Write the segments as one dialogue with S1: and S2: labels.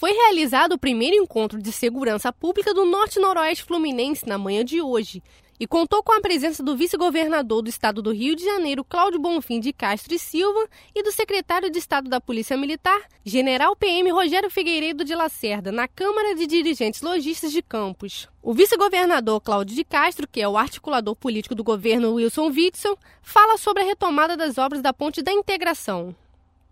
S1: Foi realizado o primeiro encontro de segurança pública do Norte-Noroeste Fluminense na manhã de hoje e contou com a presença do vice-governador do estado do Rio de Janeiro, Cláudio Bonfim de Castro e Silva, e do secretário de Estado da Polícia Militar, General PM Rogério Figueiredo de Lacerda, na Câmara de Dirigentes Logistas de Campos. O vice-governador Cláudio de Castro, que é o articulador político do governo Wilson Witzel, fala sobre a retomada das obras da Ponte da Integração.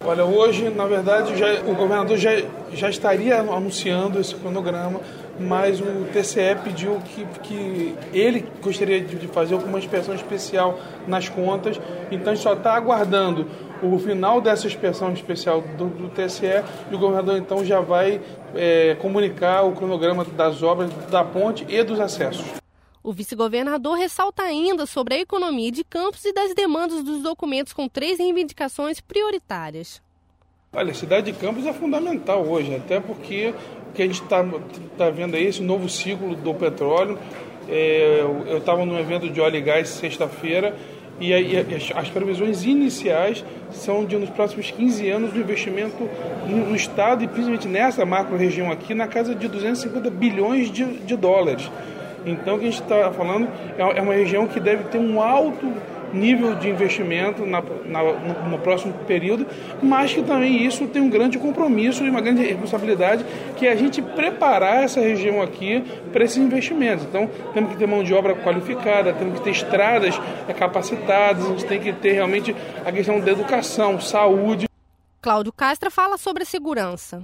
S2: Olha, hoje, na verdade, já, o governador já, já estaria anunciando esse cronograma, mas o TCE pediu que, que ele gostaria de fazer alguma inspeção especial nas contas, então a gente só está aguardando o final dessa inspeção especial do, do, TSE e o governador então já vai é, comunicar o cronograma das obras da ponte e dos acessos.
S1: O vice-governador ressalta ainda sobre a economia de Campos e das demandas dos documentos com três reivindicações prioritárias.
S2: Olha, a cidade de Campos é fundamental hoje, até porque o que a gente está tá vendo aí, esse novo ciclo do petróleo. É, eu estava num evento de óleo e gás sexta-feira e, as previsões iniciais são de nos próximos 15 anos o investimento no, estado e principalmente nessa macro-região aqui na casa de 250 bilhões de, de dólares. Então, o que a gente está falando é, é uma região que deve ter um alto nível de investimento na, na, no, no, próximo período, mas que também isso tem um grande compromisso e uma grande responsabilidade, que é a gente preparar essa região aqui para esses investimentos. Então, temos que ter mão de obra qualificada, temos que ter estradas capacitadas, a gente tem que ter realmente a questão da educação, saúde.
S1: Cláudio Castro fala sobre segurança.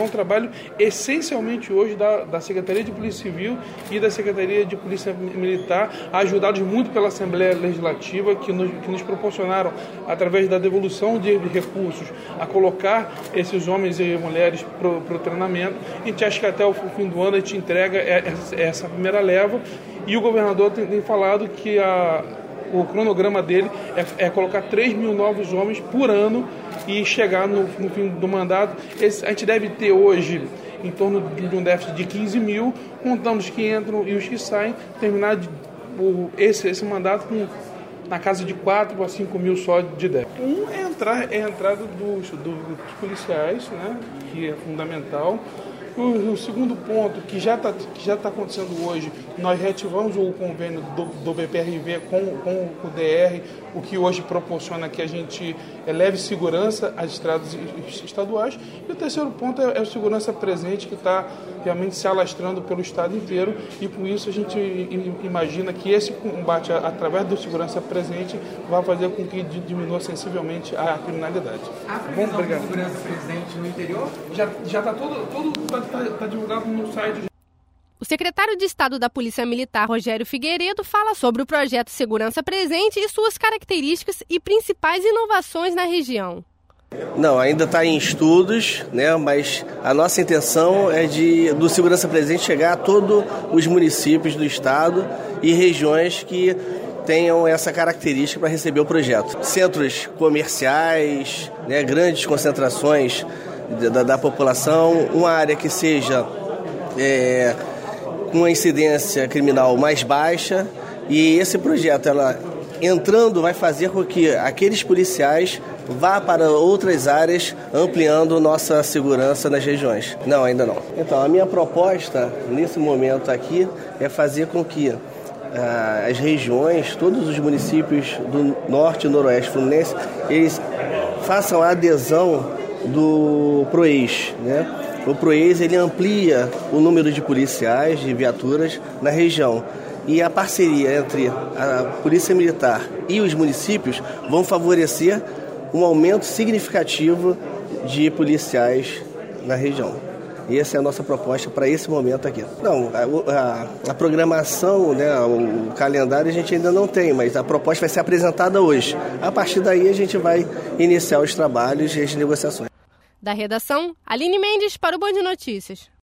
S2: É um trabalho essencialmente hoje da, da, Secretaria de Polícia Civil e da Secretaria de Polícia Militar, ajudados muito pela Assembleia Legislativa, que nos, que nos proporcionaram, através da devolução de recursos, a colocar esses homens e mulheres para o treinamento. A gente acha que até o fim do ano a gente entrega essa primeira leva e o governador tem, tem falado que a o cronograma dele é, é, colocar 3 mil novos homens por ano e chegar no, no fim do mandato. Esse, a gente deve ter hoje em torno de um déficit de 15 mil, contando os que entram e os que saem, terminar de, o, esse, esse mandato com na casa de 4 a 5 mil só de déficit. Um é, entrar, é a entrada dos, dos policiais, né, que é fundamental. O, o segundo ponto, que já está tá acontecendo hoje, nós reativamos o convênio do, do BPRV com, com o DR, o que hoje proporciona que a gente eleve segurança às estradas estaduais. E o terceiro ponto é, é a segurança presente, que está realmente se alastrando pelo estado inteiro, e com isso a gente imagina que esse combate, através do segurança presente, vai fazer com que diminua sensivelmente a criminalidade.
S3: A previsão Bom, obrigado. de segurança presente no interior?
S2: Já está todo, todo está tá divulgado no site.
S1: O secretário de Estado da Polícia Militar, Rogério Figueiredo, fala sobre o projeto Segurança Presente e suas características e principais inovações na região.
S4: Não, ainda está em estudos, né? Mas a nossa intenção é de do Segurança Presente chegar a todos os municípios do estado e regiões que tenham essa característica para receber o projeto. Centros comerciais, né? Grandes concentrações da, da população, uma área que seja é, com uma incidência criminal mais baixa e esse projeto ela entrando vai fazer com que aqueles policiais vá para outras áreas ampliando nossa segurança nas regiões. Não, ainda não. Então, a minha proposta nesse momento aqui é fazer com que ah, as regiões, todos os municípios do norte e noroeste fluminense, eles façam a adesão do PROEIS. Né? O PROEIS ele amplia o número de policiais, de viaturas na região. E a parceria entre a Polícia Militar e os municípios vão favorecer um aumento significativo de policiais na região. E essa é a nossa proposta para esse momento aqui. Não, a, a, a, programação, né, o calendário a gente ainda não tem, mas a proposta vai ser apresentada hoje. A partir daí a gente vai iniciar os trabalhos e as negociações.
S1: Da redação, Aline Mendes para o Band Notícias.